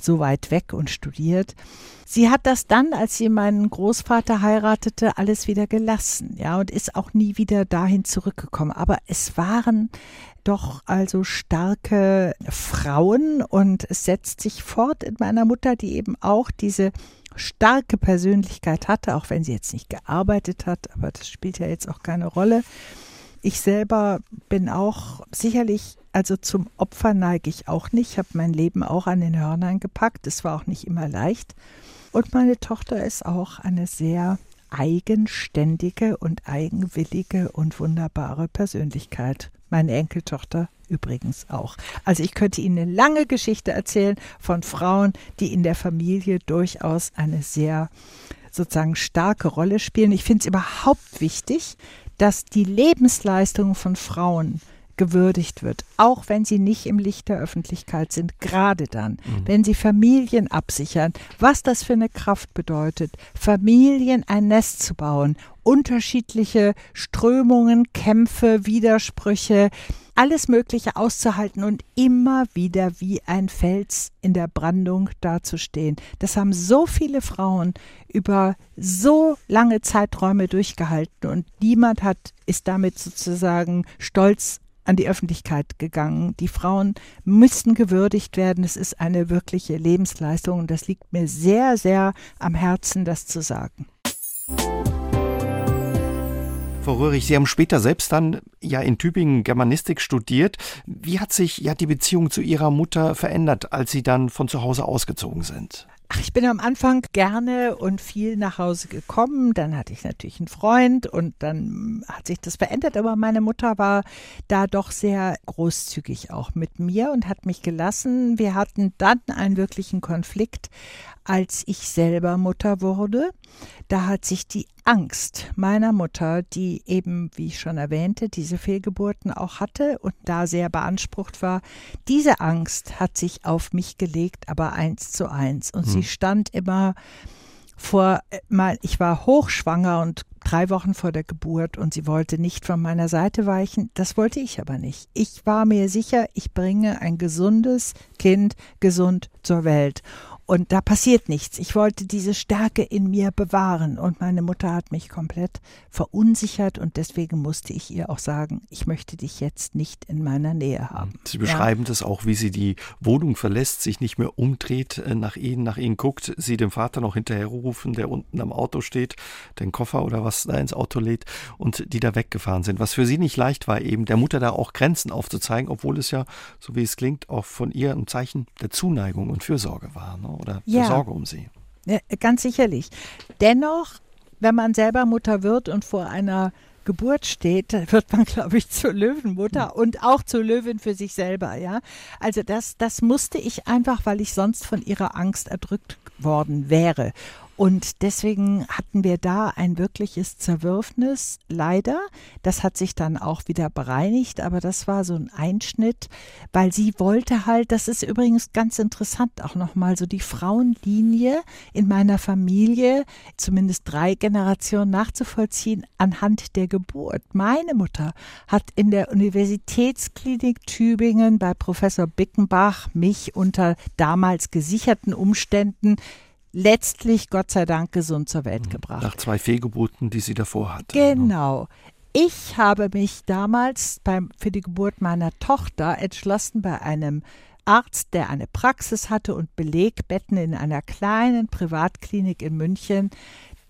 so weit weg und studiert. Sie hat das dann, als sie meinen Großvater heiratete, alles wieder gelassen, ja, und ist auch nie wieder dahin zurückgekommen. Aber es waren doch also starke Frauen und es setzt sich fort in meiner Mutter, die eben auch diese starke Persönlichkeit hatte, auch wenn sie jetzt nicht gearbeitet hat, aber das spielt ja jetzt auch keine Rolle. Ich selber bin auch sicherlich, also zum Opfer neige ich auch nicht. Ich habe mein Leben auch an den Hörnern gepackt. Es war auch nicht immer leicht. Und meine Tochter ist auch eine sehr eigenständige und eigenwillige und wunderbare Persönlichkeit. Meine Enkeltochter übrigens auch. Also ich könnte Ihnen eine lange Geschichte erzählen von Frauen, die in der Familie durchaus eine sehr sozusagen starke Rolle spielen. Ich finde es überhaupt wichtig, dass die Lebensleistung von Frauen gewürdigt wird, auch wenn sie nicht im Licht der Öffentlichkeit sind, gerade dann, mhm. wenn sie Familien absichern, was das für eine Kraft bedeutet, Familien ein Nest zu bauen, unterschiedliche Strömungen, Kämpfe, Widersprüche, alles Mögliche auszuhalten und immer wieder wie ein Fels in der Brandung dazustehen. Das haben so viele Frauen über so lange Zeiträume durchgehalten und niemand hat, ist damit sozusagen stolz an die Öffentlichkeit gegangen. Die Frauen müssten gewürdigt werden. Es ist eine wirkliche Lebensleistung und das liegt mir sehr, sehr am Herzen, das zu sagen. Frau Röhrig, Sie haben später selbst dann ja in Tübingen Germanistik studiert. Wie hat sich ja die Beziehung zu Ihrer Mutter verändert, als Sie dann von zu Hause ausgezogen sind? Ach, ich bin am Anfang gerne und viel nach Hause gekommen. Dann hatte ich natürlich einen Freund und dann hat sich das verändert. Aber meine Mutter war da doch sehr großzügig auch mit mir und hat mich gelassen. Wir hatten dann einen wirklichen Konflikt, als ich selber Mutter wurde. Da hat sich die Angst meiner Mutter, die eben, wie ich schon erwähnte, diese Fehlgeburten auch hatte und da sehr beansprucht war, diese Angst hat sich auf mich gelegt, aber eins zu eins. Und hm. sie stand immer vor, äh, mal, ich war hochschwanger und drei Wochen vor der Geburt und sie wollte nicht von meiner Seite weichen. Das wollte ich aber nicht. Ich war mir sicher, ich bringe ein gesundes Kind gesund zur Welt. Und da passiert nichts. Ich wollte diese Stärke in mir bewahren. Und meine Mutter hat mich komplett verunsichert. Und deswegen musste ich ihr auch sagen, ich möchte dich jetzt nicht in meiner Nähe haben. Sie beschreiben ja. das auch, wie sie die Wohnung verlässt, sich nicht mehr umdreht, äh, nach ihnen, nach ihnen guckt, sie dem Vater noch hinterherrufen, der unten am Auto steht, den Koffer oder was da ins Auto lädt und die da weggefahren sind. Was für sie nicht leicht war, eben der Mutter da auch Grenzen aufzuzeigen, obwohl es ja, so wie es klingt, auch von ihr ein Zeichen der Zuneigung und Fürsorge war. Ne? Oder ja. der Sorge um sie. Ja, ganz sicherlich. Dennoch, wenn man selber Mutter wird und vor einer Geburt steht, <laughs> wird man, glaube ich, zur Löwenmutter mhm. und auch zur Löwin für sich selber, ja. Also das, das musste ich einfach, weil ich sonst von ihrer Angst erdrückt worden wäre. Und deswegen hatten wir da ein wirkliches Zerwürfnis, leider. Das hat sich dann auch wieder bereinigt, aber das war so ein Einschnitt, weil sie wollte halt, das ist übrigens ganz interessant auch nochmal, so die Frauenlinie in meiner Familie, zumindest drei Generationen nachzuvollziehen, anhand der Geburt. Meine Mutter hat in der Universitätsklinik Tübingen bei Professor Bickenbach mich unter damals gesicherten Umständen letztlich Gott sei Dank gesund zur Welt mhm. gebracht. Nach zwei Fehlgeburten, die sie davor hatte. Ne? Genau. Ich habe mich damals beim, für die Geburt meiner Tochter entschlossen, bei einem Arzt, der eine Praxis hatte und Belegbetten in einer kleinen Privatklinik in München,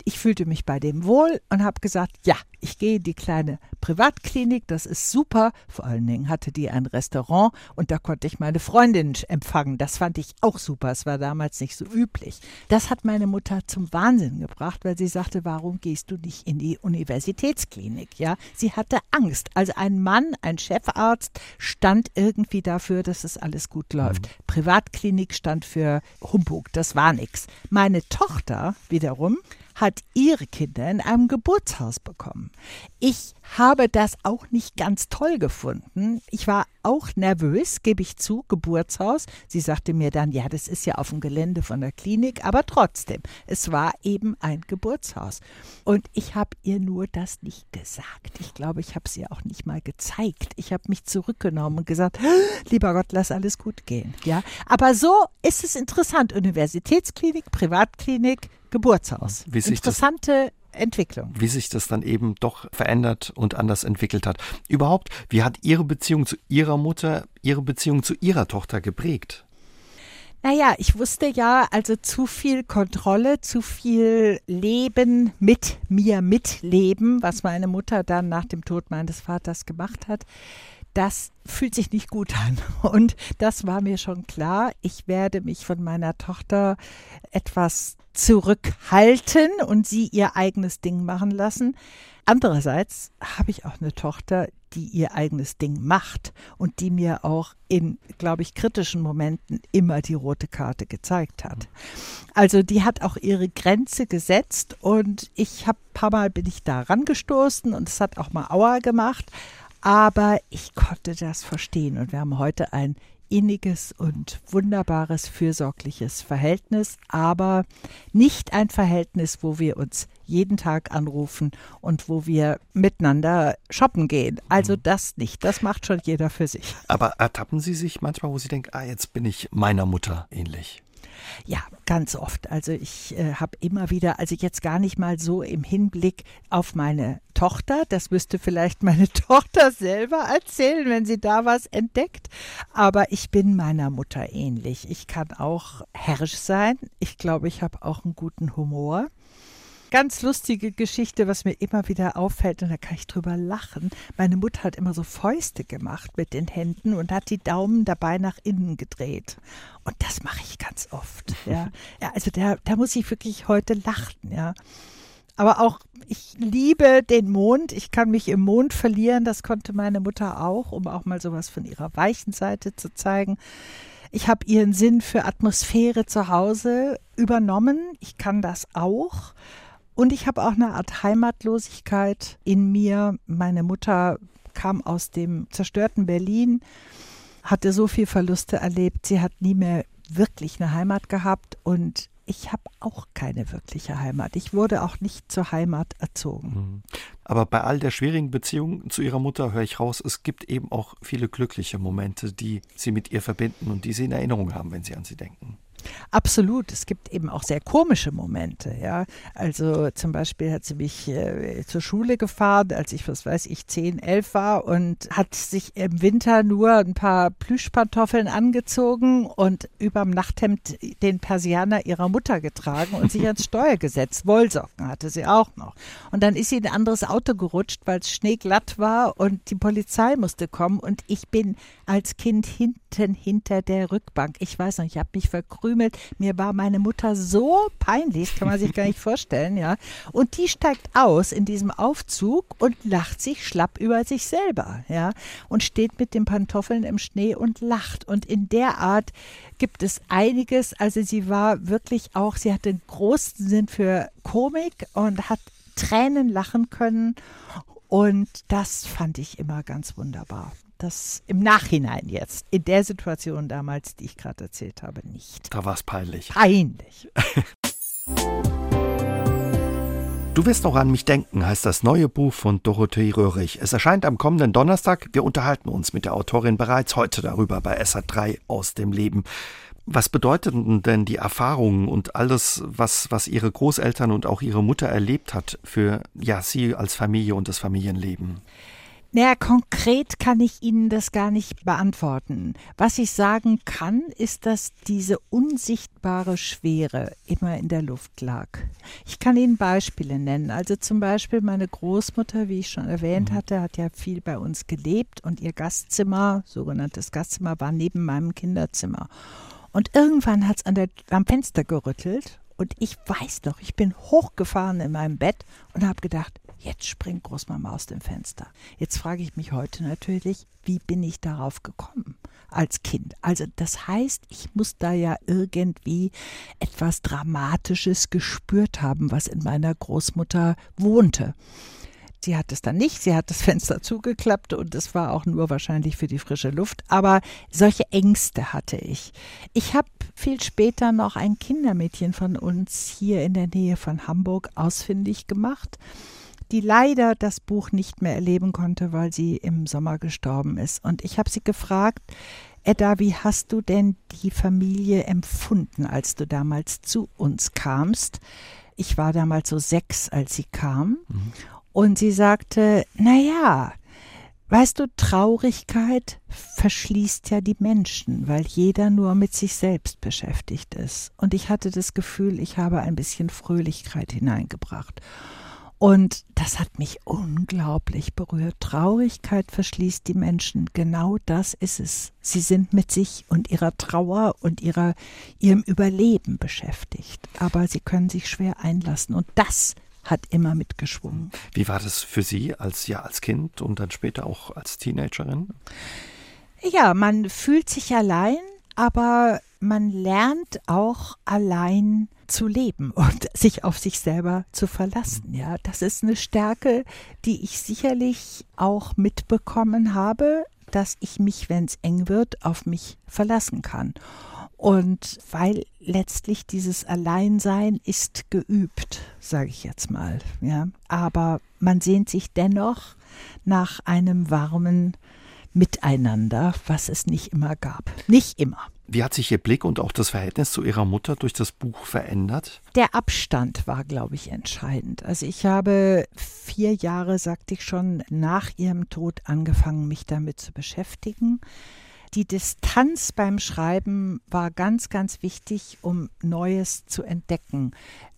ich fühlte mich bei dem wohl und habe gesagt, ja, ich gehe in die kleine Privatklinik, das ist super. Vor allen Dingen hatte die ein Restaurant und da konnte ich meine Freundin empfangen. Das fand ich auch super. Es war damals nicht so üblich. Das hat meine Mutter zum Wahnsinn gebracht, weil sie sagte, warum gehst du nicht in die Universitätsklinik? Ja, sie hatte Angst. Also ein Mann, ein Chefarzt stand irgendwie dafür, dass es alles gut läuft. Mhm. Privatklinik stand für Humbug, das war nichts. Meine Tochter wiederum hat ihre Kinder in einem Geburtshaus bekommen. Ich habe das auch nicht ganz toll gefunden. Ich war auch nervös, gebe ich zu, Geburtshaus. Sie sagte mir dann, ja, das ist ja auf dem Gelände von der Klinik, aber trotzdem, es war eben ein Geburtshaus. Und ich habe ihr nur das nicht gesagt. Ich glaube, ich habe es ihr auch nicht mal gezeigt. Ich habe mich zurückgenommen und gesagt, lieber Gott, lass alles gut gehen. Ja, aber so ist es interessant. Universitätsklinik, Privatklinik, Geburtshaus. Interessante Entwicklung. Wie sich das dann eben doch verändert und anders entwickelt hat. Überhaupt, wie hat Ihre Beziehung zu Ihrer Mutter, Ihre Beziehung zu Ihrer Tochter geprägt? Naja, ich wusste ja, also zu viel Kontrolle, zu viel Leben mit mir mitleben, was meine Mutter dann nach dem Tod meines Vaters gemacht hat das fühlt sich nicht gut an. Und das war mir schon klar. Ich werde mich von meiner Tochter etwas zurückhalten und sie ihr eigenes Ding machen lassen. Andererseits habe ich auch eine Tochter, die ihr eigenes Ding macht und die mir auch in, glaube ich, kritischen Momenten immer die rote Karte gezeigt hat. Also die hat auch ihre Grenze gesetzt und ich habe ein paar Mal bin ich da rangestoßen und es hat auch mal Auer gemacht. Aber ich konnte das verstehen und wir haben heute ein inniges und wunderbares, fürsorgliches Verhältnis, aber nicht ein Verhältnis, wo wir uns jeden Tag anrufen und wo wir miteinander shoppen gehen. Also mhm. das nicht. Das macht schon jeder für sich. Aber ertappen Sie sich manchmal, wo Sie denken, ah, jetzt bin ich meiner Mutter ähnlich? Ja, ganz oft. Also ich äh, habe immer wieder, also jetzt gar nicht mal so im Hinblick auf meine Tochter, das müsste vielleicht meine <laughs> Tochter selber erzählen, wenn sie da was entdeckt, aber ich bin meiner Mutter ähnlich. Ich kann auch herrisch sein. Ich glaube, ich habe auch einen guten Humor ganz lustige Geschichte, was mir immer wieder auffällt, und da kann ich drüber lachen. Meine Mutter hat immer so Fäuste gemacht mit den Händen und hat die Daumen dabei nach innen gedreht. Und das mache ich ganz oft. <laughs> Ja, ja also da, da muss ich wirklich heute lachen, ja. Aber auch, ich liebe den Mond. Ich kann mich im Mond verlieren. Das konnte meine Mutter auch, um auch mal sowas von ihrer weichen Seite zu zeigen. Ich habe ihren Sinn für Atmosphäre zu Hause übernommen. Ich kann das auch. Und ich habe auch eine Art Heimatlosigkeit in mir. Meine Mutter kam aus dem zerstörten Berlin, hatte so viel Verluste erlebt. Sie hat nie mehr wirklich eine Heimat gehabt und ich habe auch keine wirkliche Heimat. Ich wurde auch nicht zur Heimat erzogen. Mhm. Aber bei all der schwierigen Beziehung zu ihrer Mutter höre ich raus, es gibt eben auch viele glückliche Momente, die sie mit ihr verbinden und die sie in Erinnerung haben, wenn sie an sie denken. Absolut. Es gibt eben auch sehr komische Momente. Ja, also zum Beispiel hat sie mich äh, zur Schule gefahren, als ich was weiß ich zehn, elf war und hat sich im Winter nur ein paar Plüschpantoffeln angezogen und überm Nachthemd den Persianer ihrer Mutter getragen und sich ans Steuer <laughs> gesetzt. Wollsocken hatte sie auch noch. Und dann ist sie in ein anderes Auto gerutscht, weil es schneeglatt war und die Polizei musste kommen und ich bin als Kind hinten hinter der Rückbank. Ich weiß noch, ich habe mich verkrümelt. Mir war meine Mutter so peinlich, kann man sich gar nicht <laughs> vorstellen, ja. Und die steigt aus in diesem Aufzug und lacht sich schlapp über sich selber, ja. Und steht mit den Pantoffeln im Schnee und lacht. Und in der Art gibt es einiges. Also sie war wirklich auch, sie hatte einen großen Sinn für Komik und hat Tränen lachen können. Und das fand ich immer ganz wunderbar das im Nachhinein jetzt, in der Situation damals, die ich gerade erzählt habe, nicht. Da war es peinlich. Peinlich. <laughs> Du wirst noch an mich denken, heißt das neue Buch von Dorothee Röhrig. Es erscheint am kommenden Donnerstag. Wir unterhalten uns mit der Autorin bereits heute darüber bei SA3 aus dem Leben. Was bedeuteten denn die Erfahrungen und alles, was, was Ihre Großeltern und auch Ihre Mutter erlebt hat für ja, Sie als Familie und das Familienleben? Naja, konkret kann ich Ihnen das gar nicht beantworten. Was ich sagen kann, ist, dass diese unsichtbare Schwere immer in der Luft lag. Ich kann Ihnen Beispiele nennen. Also zum Beispiel meine Großmutter, wie ich schon erwähnt mhm. hatte, hat ja viel bei uns gelebt und ihr Gastzimmer, sogenanntes Gastzimmer, war neben meinem Kinderzimmer. Und irgendwann hat es am Fenster gerüttelt und ich weiß noch, ich bin hochgefahren in meinem Bett und habe gedacht, jetzt springt Großmama aus dem Fenster. Jetzt frage ich mich heute natürlich, wie bin ich darauf gekommen als Kind? Also das heißt, ich muss da ja irgendwie etwas Dramatisches gespürt haben, was in meiner Großmutter wohnte. Sie hat es dann nicht, sie hat das Fenster zugeklappt und es war auch nur wahrscheinlich für die frische Luft, aber solche Ängste hatte ich. Ich habe viel später noch ein Kindermädchen von uns hier in der Nähe von Hamburg ausfindig gemacht die leider das Buch nicht mehr erleben konnte, weil sie im Sommer gestorben ist. Und ich habe sie gefragt, Edda, wie hast du denn die Familie empfunden, als du damals zu uns kamst? Ich war damals so sechs, als sie kam. Mhm. Und sie sagte, na ja, weißt du, Traurigkeit verschließt ja die Menschen, weil jeder nur mit sich selbst beschäftigt ist. Und ich hatte das Gefühl, ich habe ein bisschen Fröhlichkeit hineingebracht. Und das hat mich unglaublich berührt. Traurigkeit verschließt die Menschen. Genau das ist es. Sie sind mit sich und ihrer Trauer und ihrer, ihrem Überleben beschäftigt. Aber sie können sich schwer einlassen. Und das hat immer mitgeschwungen. Wie war das für Sie als ja als Kind und dann später auch als Teenagerin? Ja, man fühlt sich allein, aber man lernt auch allein zu leben und sich auf sich selber zu verlassen. Ja, das ist eine Stärke, die ich sicherlich auch mitbekommen habe, dass ich mich, wenn es eng wird, auf mich verlassen kann. Und weil letztlich dieses Alleinsein ist geübt, sage ich jetzt mal, ja. Aber man sehnt sich dennoch nach einem warmen Miteinander, was es nicht immer gab. Nicht immer. Wie hat sich Ihr Blick und auch das Verhältnis zu Ihrer Mutter durch das Buch verändert? Der Abstand war, glaube ich, entscheidend. Also ich habe vier Jahre, sagte ich schon, nach ihrem Tod angefangen, mich damit zu beschäftigen. Die Distanz beim Schreiben war ganz, ganz wichtig, um Neues zu entdecken.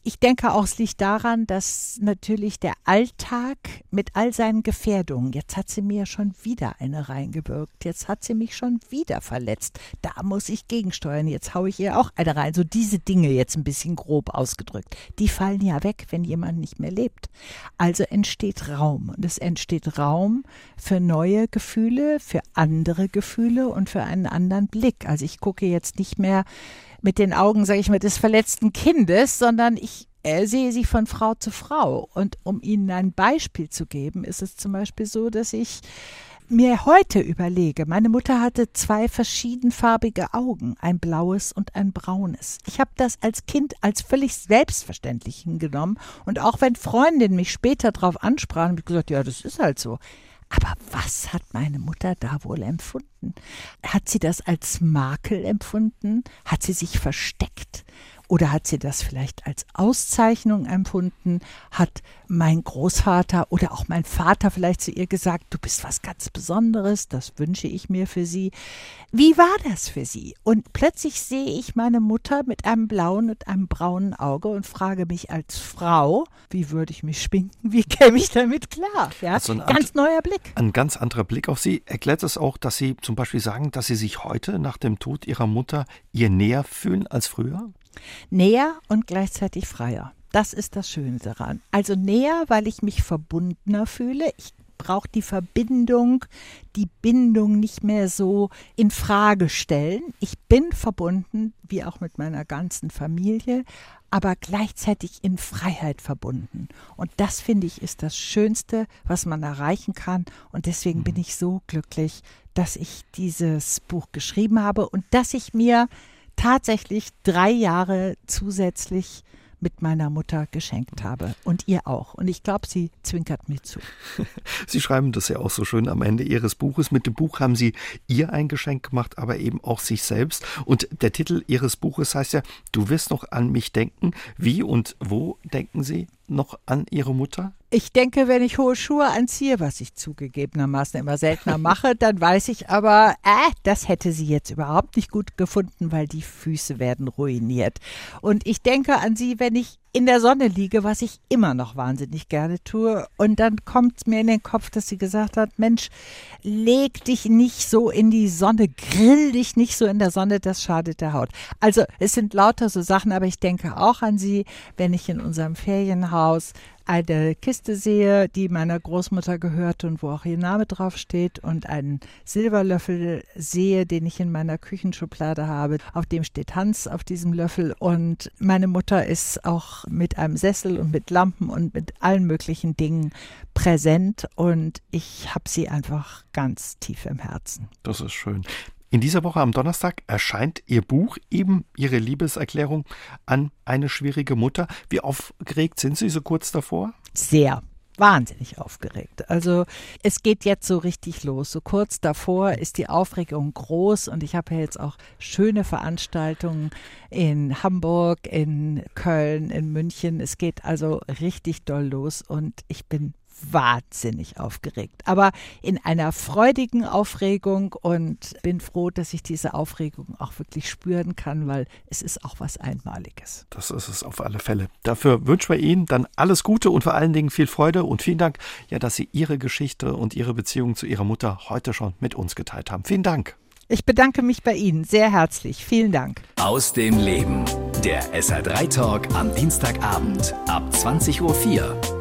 Ich denke auch, es liegt daran, dass natürlich der Alltag mit all seinen Gefährdungen, jetzt hat sie mir schon wieder eine reingewirkt, jetzt hat sie mich schon wieder verletzt, da muss ich gegensteuern, jetzt haue ich ihr auch eine rein. So diese Dinge jetzt ein bisschen grob ausgedrückt, die fallen ja weg, wenn jemand nicht mehr lebt. Also entsteht Raum und es entsteht Raum für neue Gefühle, für andere Gefühle und für einen anderen Blick. Also ich gucke jetzt nicht mehr mit den Augen, sage ich mal, des verletzten Kindes, sondern ich äh, sehe sie von Frau zu Frau. Und um Ihnen ein Beispiel zu geben, ist es zum Beispiel so, dass ich mir heute überlege, meine Mutter hatte zwei verschiedenfarbige Augen, ein blaues und ein braunes. Ich habe das als Kind als völlig selbstverständlich hingenommen und auch wenn Freundinnen mich später darauf ansprachen, habe ich gesagt, ja, das ist halt so. Aber was hat meine Mutter da wohl empfunden? Hat sie das als Makel empfunden? Hat sie sich versteckt? Oder hat sie das vielleicht als Auszeichnung empfunden? Hat mein Großvater oder auch mein Vater vielleicht zu ihr gesagt, du bist was ganz Besonderes, das wünsche ich mir für sie. Wie war das für sie? Und plötzlich sehe ich meine Mutter mit einem blauen und einem braunen Auge und frage mich als Frau, wie würde ich mich schminken? Wie käme ich damit klar? Ja, also ein ganz neuer Blick. Ein ganz anderer Blick auf sie. Erklärt es auch, dass Sie zum Beispiel sagen, dass Sie sich heute nach dem Tod Ihrer Mutter ihr näher fühlen als früher? Näher und gleichzeitig freier. Das ist das Schöne daran. Also näher, weil ich mich verbundener fühle. Ich brauche die Verbindung, die Bindung nicht mehr so in Frage stellen. Ich bin verbunden, wie auch mit meiner ganzen Familie, aber gleichzeitig in Freiheit verbunden. Und das finde ich ist das Schönste, was man erreichen kann. Und deswegen bin mhm. ich so glücklich, dass ich dieses Buch geschrieben habe und dass ich mir tatsächlich drei Jahre zusätzlich mit meiner Mutter geschenkt habe. Und ihr auch. Und ich glaube, sie zwinkert mir zu. <laughs> Sie schreiben das ja auch so schön am Ende Ihres Buches. Mit dem Buch haben Sie ihr ein Geschenk gemacht, aber eben auch sich selbst. Und der Titel Ihres Buches heißt ja, du wirst noch an mich denken. Wie und wo denken Sie noch an Ihre Mutter? Ich denke, wenn ich hohe Schuhe anziehe, was ich zugegebenermaßen immer seltener <laughs> mache, dann weiß ich aber, äh, das hätte sie jetzt überhaupt nicht gut gefunden, weil die Füße werden ruiniert. Und ich denke an sie, wenn ich in der Sonne liege, was ich immer noch wahnsinnig gerne tue. Und dann kommt mir in den Kopf, dass sie gesagt hat, Mensch, leg dich nicht so in die Sonne, grill dich nicht so in der Sonne, das schadet der Haut. Also es sind lauter so Sachen, aber ich denke auch an sie, wenn ich in unserem Ferienhaus eine Kiste sehe, die meiner Großmutter gehörte und wo auch ihr Name draufsteht und einen Silberlöffel sehe, den ich in meiner Küchenschublade habe. Auf dem steht Hans auf diesem Löffel und meine Mutter ist auch mit einem Sessel und mit Lampen und mit allen möglichen Dingen präsent und ich habe sie einfach ganz tief im Herzen. Das ist schön. In dieser Woche am Donnerstag erscheint Ihr Buch, eben Ihre Liebeserklärung an eine schwierige Mutter. Wie aufgeregt sind Sie so kurz davor? Sehr wahnsinnig aufgeregt. Also es geht jetzt so richtig los. So kurz davor ist die Aufregung groß und ich habe ja jetzt auch schöne Veranstaltungen in Hamburg, in Köln, in München. Es geht also richtig doll los und ich bin wahnsinnig aufgeregt, aber in einer freudigen Aufregung und bin froh, dass ich diese Aufregung auch wirklich spüren kann, weil es ist auch was Einmaliges. Das ist es auf alle Fälle. Dafür wünschen wir Ihnen dann alles Gute und vor allen Dingen viel Freude und vielen Dank, ja, dass Sie Ihre Geschichte und Ihre Beziehung zu Ihrer Mutter heute schon mit uns geteilt haben. Vielen Dank. Ich bedanke mich bei Ihnen sehr herzlich. Vielen Dank. Aus dem Leben. Der SR3 Talk am Dienstagabend ab 20.04 Uhr